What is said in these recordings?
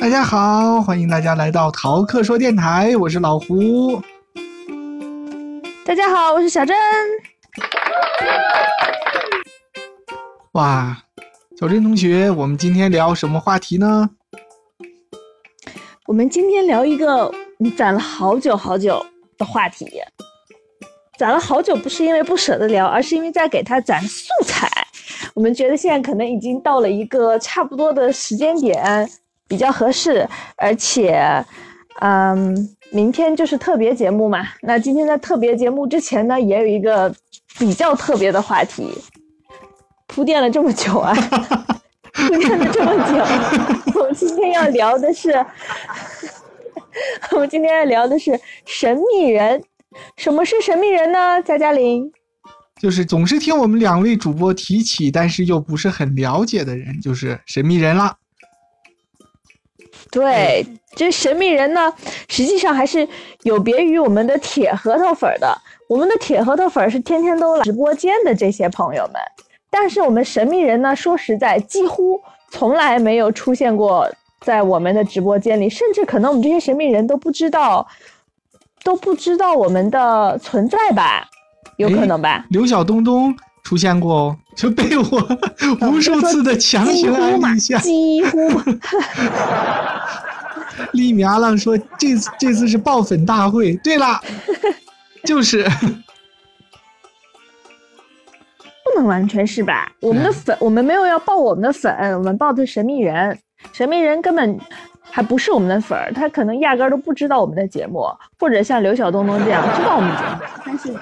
大家好，欢迎大家来到淘课说电台，我是老胡。大家好，我是小珍。哇，小珍同学，我们今天聊什么话题呢？我们今天聊一个你攒了好久好久的话题，攒了好久不是因为不舍得聊，而是因为在给他攒素材。我们觉得现在可能已经到了一个差不多的时间点，比较合适，而且，嗯，明天就是特别节目嘛。那今天在特别节目之前呢，也有一个比较特别的话题，铺垫了这么久啊，铺垫了这么久，我们今天要聊的是，我们今天要聊的是神秘人。什么是神秘人呢？佳佳玲。就是总是听我们两位主播提起，但是又不是很了解的人，就是神秘人了。对，这神秘人呢，实际上还是有别于我们的铁核桃粉的。我们的铁核桃粉是天天都来直播间的这些朋友们，但是我们神秘人呢，说实在，几乎从来没有出现过在我们的直播间里，甚至可能我们这些神秘人都不知道，都不知道我们的存在吧。有可能吧？刘晓东东出现过哦，就被我 无数次的强行安利下。几乎。利米 阿浪说：“这次这次是爆粉大会。”对了，就是。不能完全是吧？我们的粉，我们没有要爆我们的粉，我们爆的神秘人，神秘人根本还不是我们的粉儿，他可能压根都不知道我们的节目，或者像刘晓东东这样知道我们节目，但是。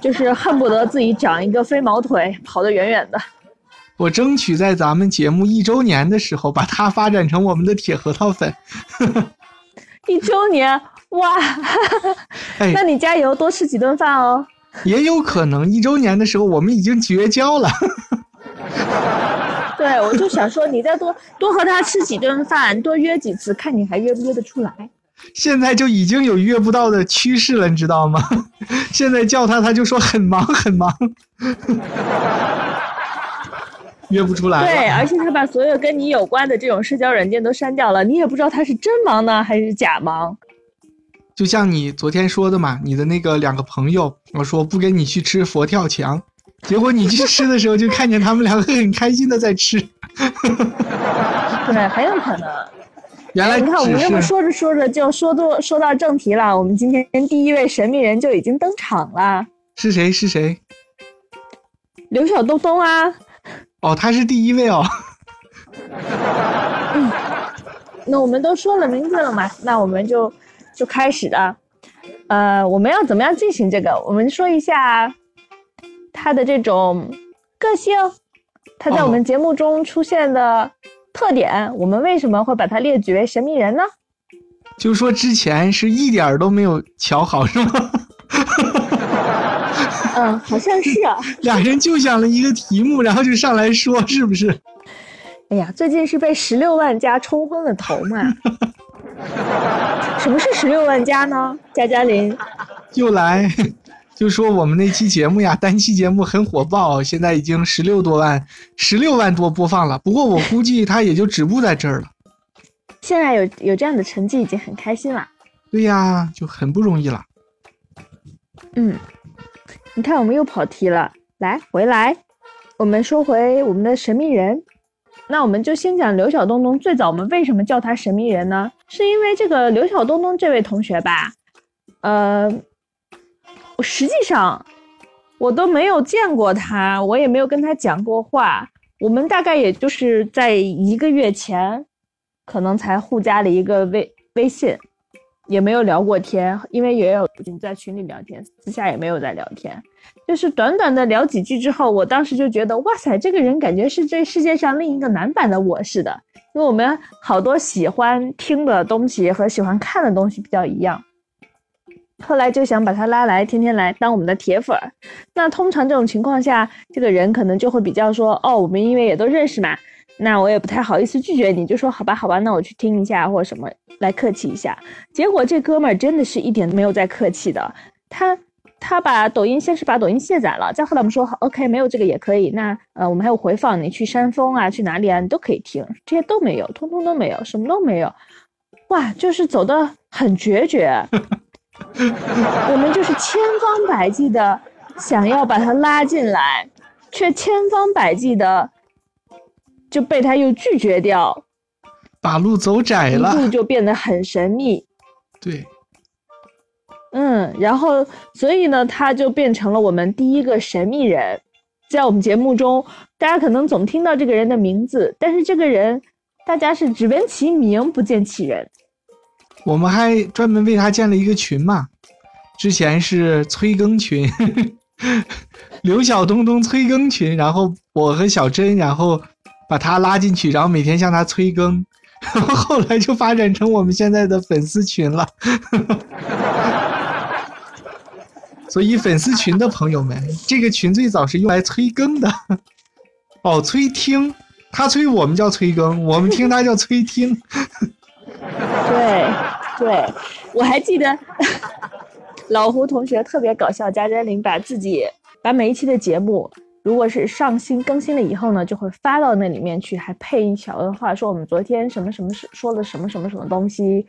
就是恨不得自己长一个飞毛腿，跑得远远的。我争取在咱们节目一周年的时候，把它发展成我们的铁核桃粉。一周年哇！那你加油，多吃几顿饭哦。也有可能一周年的时候，我们已经绝交了。对，我就想说，你再多多和他吃几顿饭，多约几次，看你还约不约得出来。现在就已经有约不到的趋势了，你知道吗？现在叫他，他就说很忙 很忙，约不出来。对，而且他把所有跟你有关的这种社交软件都删掉了，你也不知道他是真忙呢还是假忙。就像你昨天说的嘛，你的那个两个朋友，我说不跟你去吃佛跳墙，结果你去吃的时候就看见他们两个很开心的在吃。对，很有可能。原来你看，我们这么说着说着就说多说到正题了。我们今天第一位神秘人就已经登场了。是谁？是谁？刘晓东东啊！哦，他是第一位哦。嗯，那我们都说了名字了嘛？那我们就就开始了。呃，我们要怎么样进行这个？我们说一下他的这种个性，他在我们节目中出现的。特点，我们为什么会把它列举为神秘人呢？就说之前是一点儿都没有瞧好，是吗？嗯，好像是啊。俩人就想了一个题目，然后就上来说，是不是？哎呀，最近是被十六万加冲昏了头嘛？什么是十六万加呢？加加林又来。就说我们那期节目呀，单期节目很火爆，现在已经十六多万，十六万多播放了。不过我估计他也就止步在这儿了。现在有有这样的成绩已经很开心了。对呀，就很不容易了。嗯，你看我们又跑题了，来回来，我们说回我们的神秘人。那我们就先讲刘晓东东。最早我们为什么叫他神秘人呢？是因为这个刘晓东东这位同学吧，呃。我实际上，我都没有见过他，我也没有跟他讲过话。我们大概也就是在一个月前，可能才互加了一个微微信，也没有聊过天，因为也有在群里聊天，私下也没有在聊天。就是短短的聊几句之后，我当时就觉得，哇塞，这个人感觉是这世界上另一个男版的我似的，因为我们好多喜欢听的东西和喜欢看的东西比较一样。后来就想把他拉来，天天来当我们的铁粉儿。那通常这种情况下，这个人可能就会比较说：“哦，我们因为也都认识嘛，那我也不太好意思拒绝你，就说好吧，好吧，那我去听一下或者什么，来客气一下。”结果这哥们儿真的是一点都没有在客气的，他他把抖音先是把抖音卸载了，再后来我们说好 OK 没有这个也可以，那呃我们还有回放，你去山峰啊去哪里啊你都可以听，这些都没有，通通都没有，什么都没有，哇，就是走的很决绝，我们就是千方百计的想要把他拉进来，却千方百计的就被他又拒绝掉，把路走窄了，路就变得很神秘，对。嗯，然后所以呢，他就变成了我们第一个神秘人，在我们节目中，大家可能总听到这个人的名字，但是这个人大家是只闻其名不见其人。我们还专门为他建了一个群嘛，之前是催更群，刘晓东东催更群，然后我和小珍，然后把他拉进去，然后每天向他催更，然 后后来就发展成我们现在的粉丝群了。所以粉丝群的朋友们，这个群最早是用来催更的，哦，催听，他催我们叫催更，我们听他叫催听。对，对，我还记得老胡同学特别搞笑，加珍玲把自己把每一期的节目，如果是上新更新了以后呢，就会发到那里面去，还配一小段话，说我们昨天什么什么说了什么什么什么东西。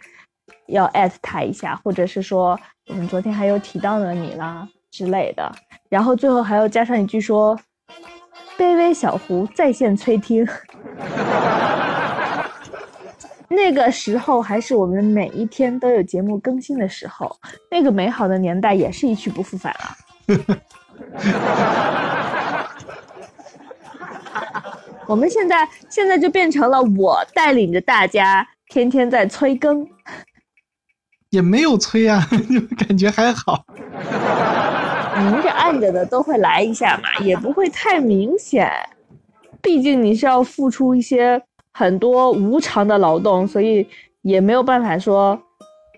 要艾特他一下，或者是说我们昨天还有提到了你啦之类的，然后最后还要加上一句说：“卑微小胡在线催听。”那个时候还是我们每一天都有节目更新的时候，那个美好的年代也是一去不复返了。我们现在现在就变成了我带领着大家天天在催更。也没有催啊，就感觉还好。明着暗着的都会来一下嘛，也不会太明显。毕竟你是要付出一些很多无偿的劳动，所以也没有办法说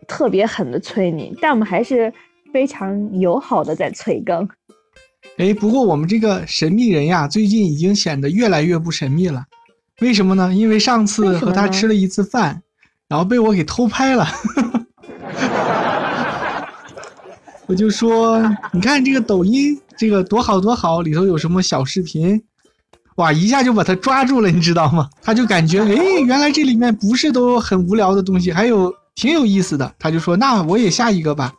特别狠的催你。但我们还是非常友好的在催更。哎，不过我们这个神秘人呀，最近已经显得越来越不神秘了。为什么呢？因为上次和他吃了一次饭，然后被我给偷拍了。我就说，你看这个抖音，这个多好多好，里头有什么小视频，哇，一下就把他抓住了，你知道吗？他就感觉，哎，原来这里面不是都很无聊的东西，还有挺有意思的。他就说，那我也下一个吧。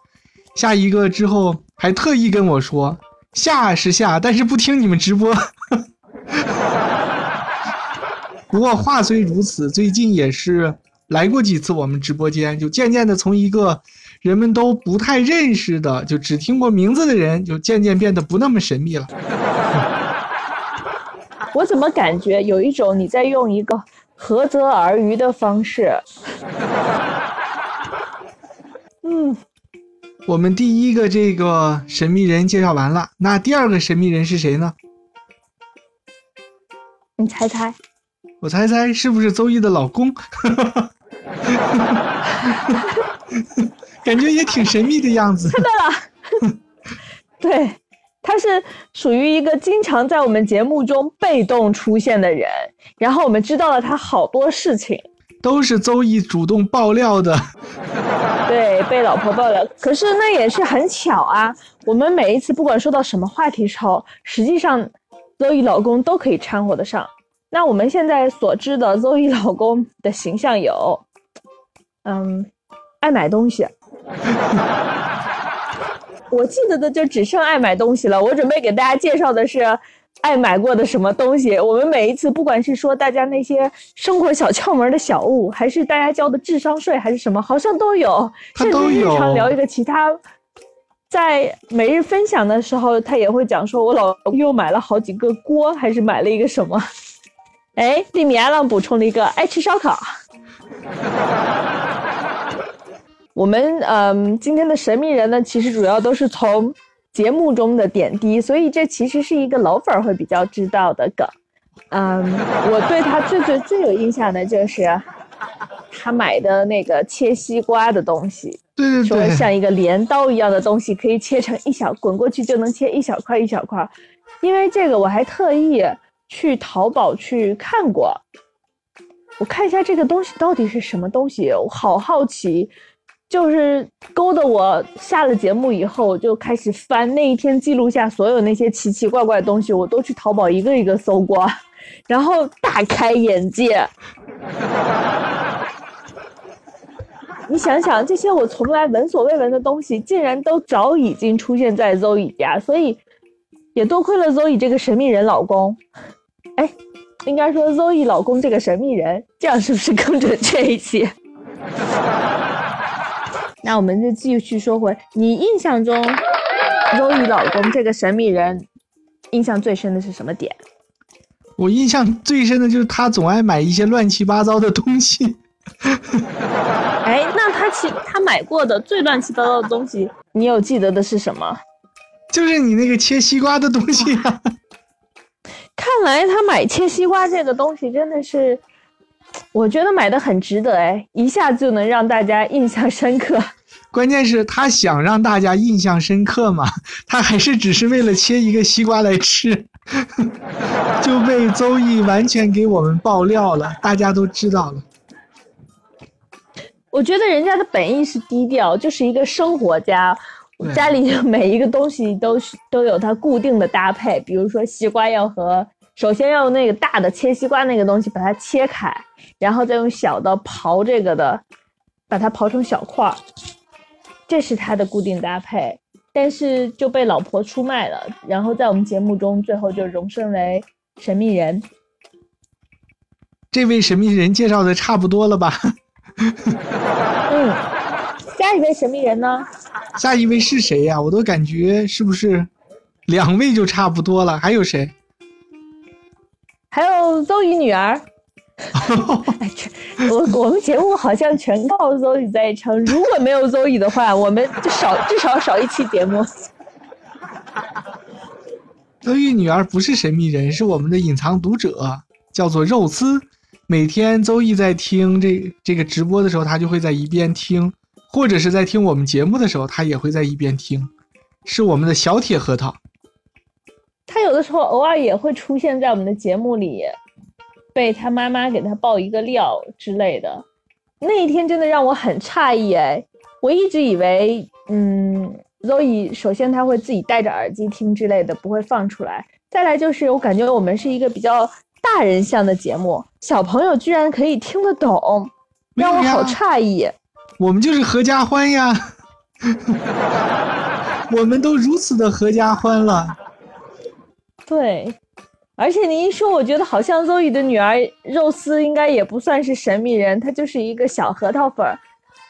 下一个之后，还特意跟我说，下是下，但是不听你们直播。不过话虽如此，最近也是来过几次我们直播间，就渐渐的从一个。人们都不太认识的，就只听过名字的人，就渐渐变得不那么神秘了。我怎么感觉有一种你在用一个涸泽而渔的方式？嗯，我们第一个这个神秘人介绍完了，那第二个神秘人是谁呢？你猜猜？我猜猜是不是邹毅的老公？感觉也挺神秘的样子。猜到了，对，他是属于一个经常在我们节目中被动出现的人，然后我们知道了他好多事情，都是邹毅主动爆料的。对，被老婆爆料，可是那也是很巧啊。我们每一次不管说到什么话题时候，实际上邹毅老公都可以掺和得上。那我们现在所知的邹毅老公的形象有，嗯，爱买东西。我记得的就只剩爱买东西了。我准备给大家介绍的是爱买过的什么东西。我们每一次，不管是说大家那些生活小窍门的小物，还是大家交的智商税，还是什么，好像都有。甚至日常聊一个其他，在每日分享的时候，他也会讲说，我老公又买了好几个锅，还是买了一个什么？哎，利米阿浪补充了一个爱吃烧烤。我们嗯，今天的神秘人呢，其实主要都是从节目中的点滴，所以这其实是一个老粉儿会比较知道的梗。嗯，我对他最最最有印象的就是他买的那个切西瓜的东西，对对对，说像一个镰刀一样的东西，可以切成一小滚过去就能切一小块一小块。因为这个，我还特意去淘宝去看过，我看一下这个东西到底是什么东西，我好好奇。就是勾得我下了节目以后就开始翻那一天记录下所有那些奇奇怪怪的东西，我都去淘宝一个一个搜过，然后大开眼界。你想想，这些我从来闻所未闻的东西，竟然都早已经出现在 Zoe 家，所以也多亏了 Zoe 这个神秘人老公。哎，应该说 Zoe 老公这个神秘人，这样是不是更准确一些？那我们就继续说回你印象中，Zoe 老公这个神秘人，印象最深的是什么点？我印象最深的就是他总爱买一些乱七八糟的东西。哎，那他其他买过的最乱七八糟的东西，你有记得的是什么？就是你那个切西瓜的东西啊。看来他买切西瓜这个东西真的是。我觉得买的很值得哎，一下子就能让大家印象深刻。关键是，他想让大家印象深刻嘛，他还是只是为了切一个西瓜来吃，就被周易完全给我们爆料了，大家都知道了。我觉得人家的本意是低调，就是一个生活家，家里每一个东西都是都有它固定的搭配，比如说西瓜要和。首先要用那个大的切西瓜那个东西把它切开，然后再用小的刨这个的，把它刨成小块儿，这是它的固定搭配。但是就被老婆出卖了，然后在我们节目中最后就荣升为神秘人。这位神秘人介绍的差不多了吧？嗯，下一位神秘人呢？下一位是谁呀？我都感觉是不是两位就差不多了？还有谁？还有周宇女儿，我我们节目好像全靠周宇在撑。如果没有周宇的话，我们就少至少少一期节目。周宇女儿不是神秘人，是我们的隐藏读者，叫做肉丝。每天周易在听这这个直播的时候，他就会在一边听，或者是在听我们节目的时候，他也会在一边听，是我们的小铁核桃。他有的时候偶尔也会出现在我们的节目里，被他妈妈给他爆一个料之类的。那一天真的让我很诧异哎！我一直以为，嗯，Zoe 首先他会自己戴着耳机听之类的，不会放出来。再来就是我感觉我们是一个比较大人向的节目，小朋友居然可以听得懂，让我好诧异。我们就是合家欢呀，我们都如此的合家欢了。对，而且您一说，我觉得好像 Zoe 的女儿肉丝应该也不算是神秘人，她就是一个小核桃粉儿。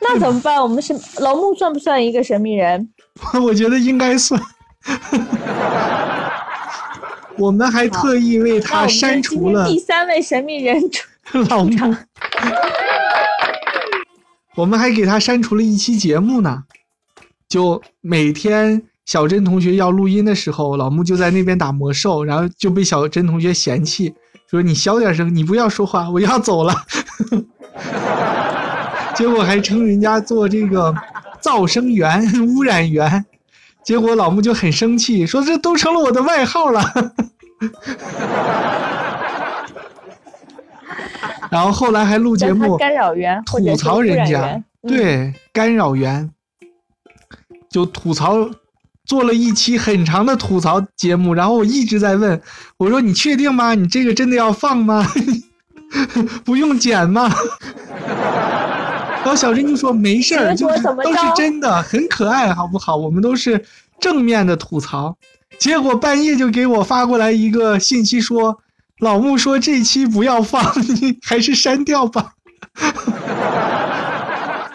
那怎么办？我们是老木算不算一个神秘人？我觉得应该算。我们还特意为他删除了第三位神秘人 老木。我们还给他删除了一期节目呢，就每天。小珍同学要录音的时候，老木就在那边打魔兽，然后就被小珍同学嫌弃，说：“你小点声，你不要说话，我要走了。”结果还称人家做这个噪声源、污染源，结果老木就很生气，说：“这都成了我的外号了。”然后后来还录节目，干扰源吐槽人家，对干扰源就吐槽。做了一期很长的吐槽节目，然后我一直在问，我说你确定吗？你这个真的要放吗？不用剪吗？然后小珍就说没事儿，就是都是真的，很可爱，好不好？我们都是正面的吐槽。结果半夜就给我发过来一个信息说，老木说这期不要放，你还是删掉吧。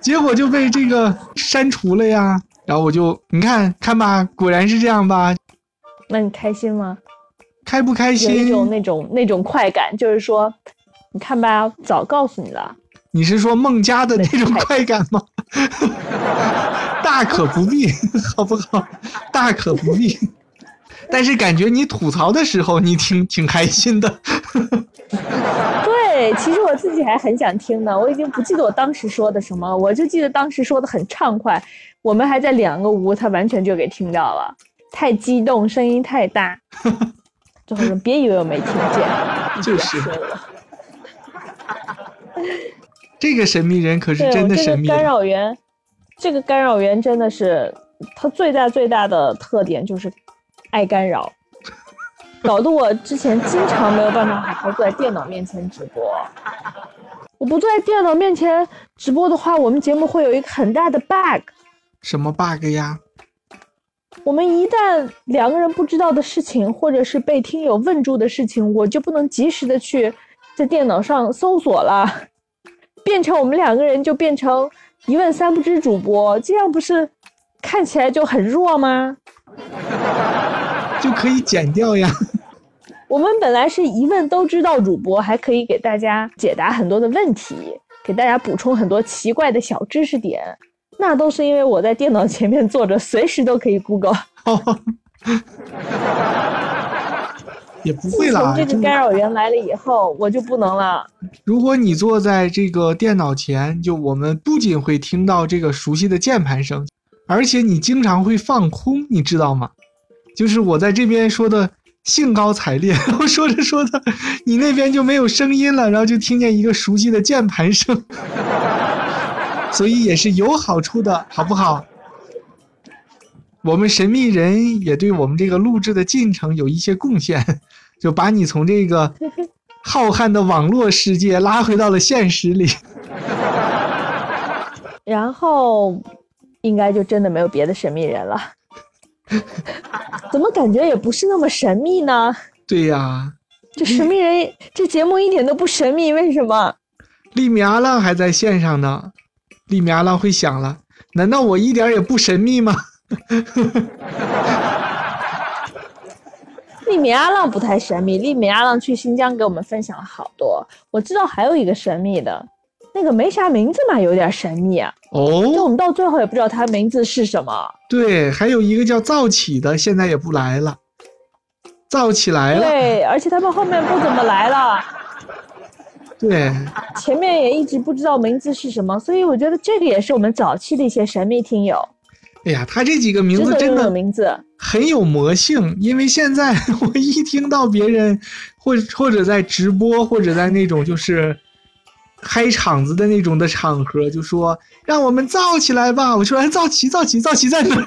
结果就被这个删除了呀。然后我就你看看吧，果然是这样吧？那你开心吗？开不开心？有一种那种那种快感，就是说，你看吧，早告诉你了。你是说孟佳的那种快感吗？大可不必，好不好？大可不必。但是感觉你吐槽的时候，你挺挺开心的。对，其实我自己还很想听呢。我已经不记得我当时说的什么，我就记得当时说的很畅快。我们还在两个屋，他完全就给听到了，太激动，声音太大。最后说别以为我没听见，就是。这个神秘人可是，真的这个干神秘了。扰源，这个干扰源真的是它最大最大的特点就是爱干扰，搞得我之前经常没有办法好好坐在电脑面前直播。我不坐在电脑面前直播的话，我们节目会有一个很大的 bug。什么 bug 呀？我们一旦两个人不知道的事情，或者是被听友问住的事情，我就不能及时的去在电脑上搜索了，变成我们两个人就变成一问三不知主播，这样不是看起来就很弱吗？就可以剪掉呀。我们本来是一问都知道主播，还可以给大家解答很多的问题，给大家补充很多奇怪的小知识点，那都是因为我在电脑前面坐着，随时都可以 Google。哦，也不会啦。就这个干扰源来了以后，我就不能了。如果你坐在这个电脑前，就我们不仅会听到这个熟悉的键盘声，而且你经常会放空，你知道吗？就是我在这边说的兴高采烈，然后说着说着，你那边就没有声音了，然后就听见一个熟悉的键盘声，所以也是有好处的，好不好？我们神秘人也对我们这个录制的进程有一些贡献，就把你从这个浩瀚的网络世界拉回到了现实里。然后应该就真的没有别的神秘人了。怎么感觉也不是那么神秘呢？对呀，这神秘人，这节目一点都不神秘，为什么？利米阿浪还在线上呢。利米阿浪会想了，难道我一点也不神秘吗？利米阿浪不太神秘，利米阿浪去新疆给我们分享了好多。我知道还有一个神秘的，那个没啥名字嘛，有点神秘啊。就我哦，们到最后也不知道他名字是什么。对，还有一个叫造起的，现在也不来了。造起来了，对，而且他们后面不怎么来了，对，前面也一直不知道名字是什么，所以我觉得这个也是我们早期的一些神秘听友，哎呀，他这几个名字真的名字。很有魔性，因为现在 我一听到别人或或者在直播或者在那种就是嗨场子的那种的场合，就说让我们造起来吧，我说哎，造起，造起，造起在哪儿？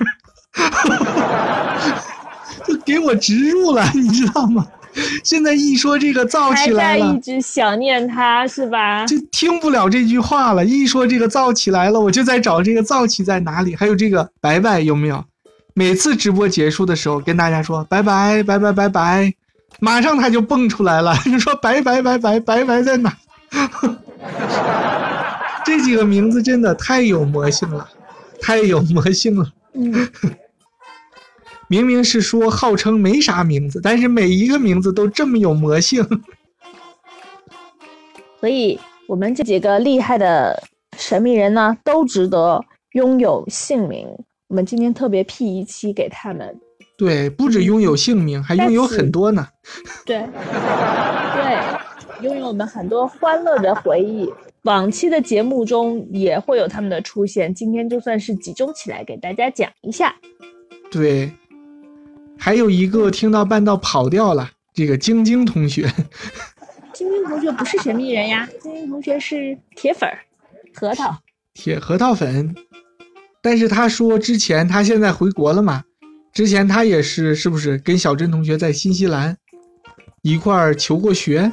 就给我植入了，你知道吗？现在一说这个造起来了在一，直想念他是吧？就听不了这句话了。一说这个造起来了，我就在找这个造起在哪里。还有这个拜拜有没有？每次直播结束的时候跟大家说拜拜拜拜拜拜，马上他就蹦出来了，就说拜拜拜拜拜拜在哪？这几个名字真的太有魔性了，太有魔性了。嗯，明明是说号称没啥名字，但是每一个名字都这么有魔性。所以我们这几个厉害的神秘人呢，都值得拥有姓名。我们今天特别 P 一期给他们。对，不止拥有姓名，还拥有很多呢。对，对，拥有我们很多欢乐的回忆。往期的节目中也会有他们的出现，今天就算是集中起来给大家讲一下。对，还有一个听到半道跑掉了，这个晶晶同学。晶晶同学不是神秘人呀，晶晶同学是铁粉儿，核桃。铁核桃粉，但是他说之前他现在回国了嘛，之前他也是是不是跟小珍同学在新西兰一块儿求过学？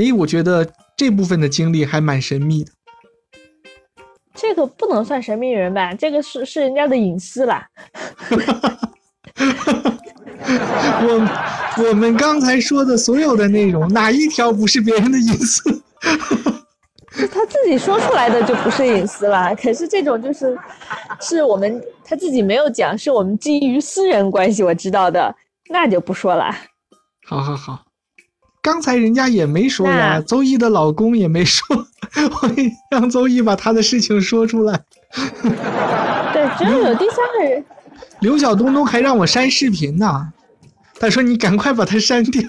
诶，我觉得这部分的经历还蛮神秘的。这个不能算神秘人吧？这个是是人家的隐私啦。我我们刚才说的所有的内容，哪一条不是别人的隐私？是 他自己说出来的就不是隐私了。可是这种就是，是我们他自己没有讲，是我们基于私人关系我知道的，那就不说了。好好好，刚才人家也没说呀，那邹毅的老公也没说，我让邹毅把他的事情说出来。对，只要有第三个人，刘晓东东还让我删视频呢，他说你赶快把它删掉。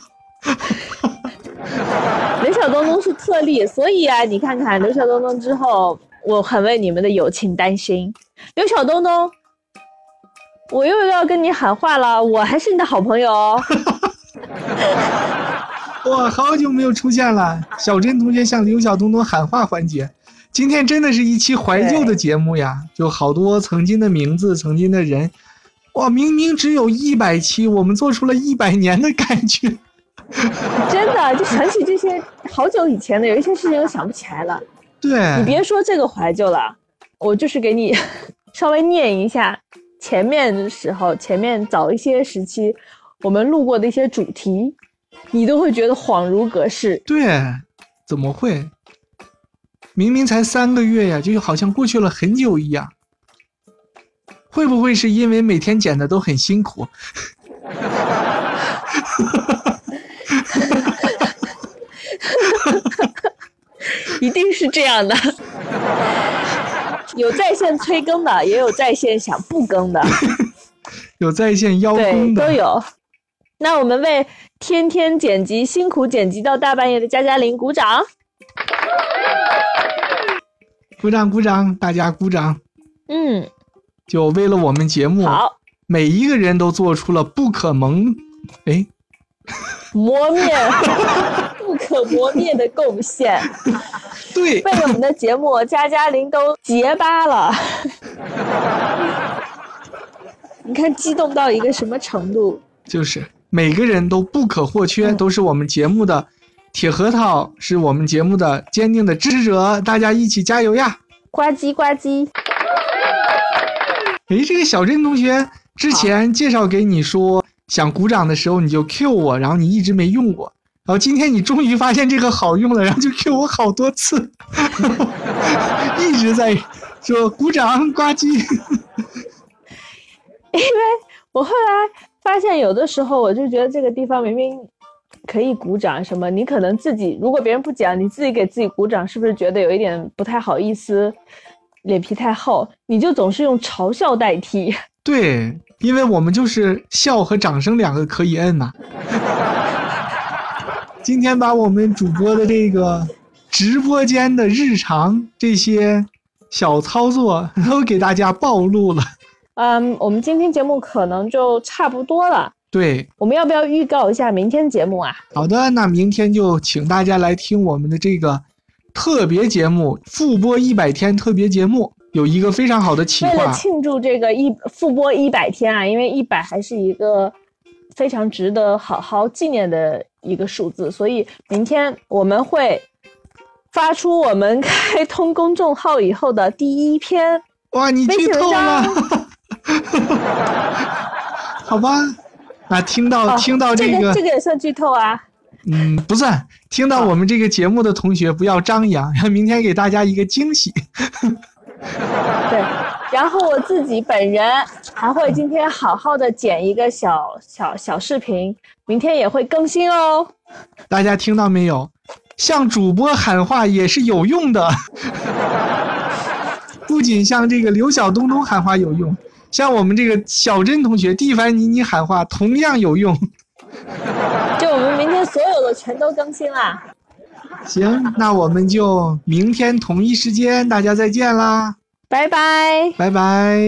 刘晓东东是特例，所以啊，你看看刘晓东东之后，我很为你们的友情担心。刘晓东东，我又要跟你喊话了，我还是你的好朋友哦。哇，好久没有出现了。小珍同学向刘晓东东喊话环节，今天真的是一期怀旧的节目呀，就好多曾经的名字，曾经的人。哇，明明只有一百期，我们做出了一百年的感觉。真的，就想起这些好久以前的，有一些事情又想不起来了。对你别说这个怀旧了，我就是给你 稍微念一下前面的时候，前面早一些时期我们录过的一些主题，你都会觉得恍如隔世。对，怎么会？明明才三个月呀，就好像过去了很久一样。会不会是因为每天剪的都很辛苦？一定是这样的，有在线催更的，也有在线想不更的，有在线邀对，功的，都有。那我们为天天剪辑、辛苦剪辑到大半夜的加加林鼓掌。鼓掌鼓掌，大家鼓掌！嗯，就为了我们节目，好，每一个人都做出了不可蒙，哎，磨灭，不可磨灭的贡献，对为了我们的节目，加加林都结巴了。你看，激动到一个什么程度？就是每个人都不可或缺，嗯都是我们节目的铁核桃，是我们节目的坚定的支持者，大家一起加油呀！呱唧呱唧，诶，这个小镇同学之前介绍给你说想鼓掌的时候，你就 Q 我，然后你一直没用过，然后今天你终于发现这个好用了，然后就 Q 我好多次，一直在说鼓掌呱唧。因为我后来发现，有的时候我就觉得这个地方明明可以鼓掌，什么你可能自己如果别人不讲，你自己给自己鼓掌，是不是觉得有一点不太好意思，脸皮太厚？你就总是用嘲笑代替。对，因为我们就是笑和掌声两个可以摁嘛。今天把我们主播的这个直播间的日常这些小操作都给大家暴露了。嗯，我们今天节目可能就差不多了。对，我们要不要预告一下明天节目啊？好的，那明天就请大家来听我们的这个特别节目复播一百天特别节目，有一个非常好的企为了。庆祝这个一复播一百天啊，因为一百还是一个非常值得好好纪念的一个数字，所以明天我们会发出我们开通公众号以后的第一篇哇，你剧透了，章。好吧？那听到、哦听到这个这个也算剧透啊。嗯，不算。听到我们这个节目的同学不要张扬，明天给大家一个惊喜。对，然后我自己本人还会今天好好的剪一个小小小视频，明天也会更新哦。大家听到没有？向主播喊话也是有用的，不仅向这个刘晓东东喊话有用，向我们这个小珍同学、蒂凡尼你喊话同样有用。就我们明天所有的全都更新啦。行，那我们就明天同一时间大家再见啦，拜拜。拜拜。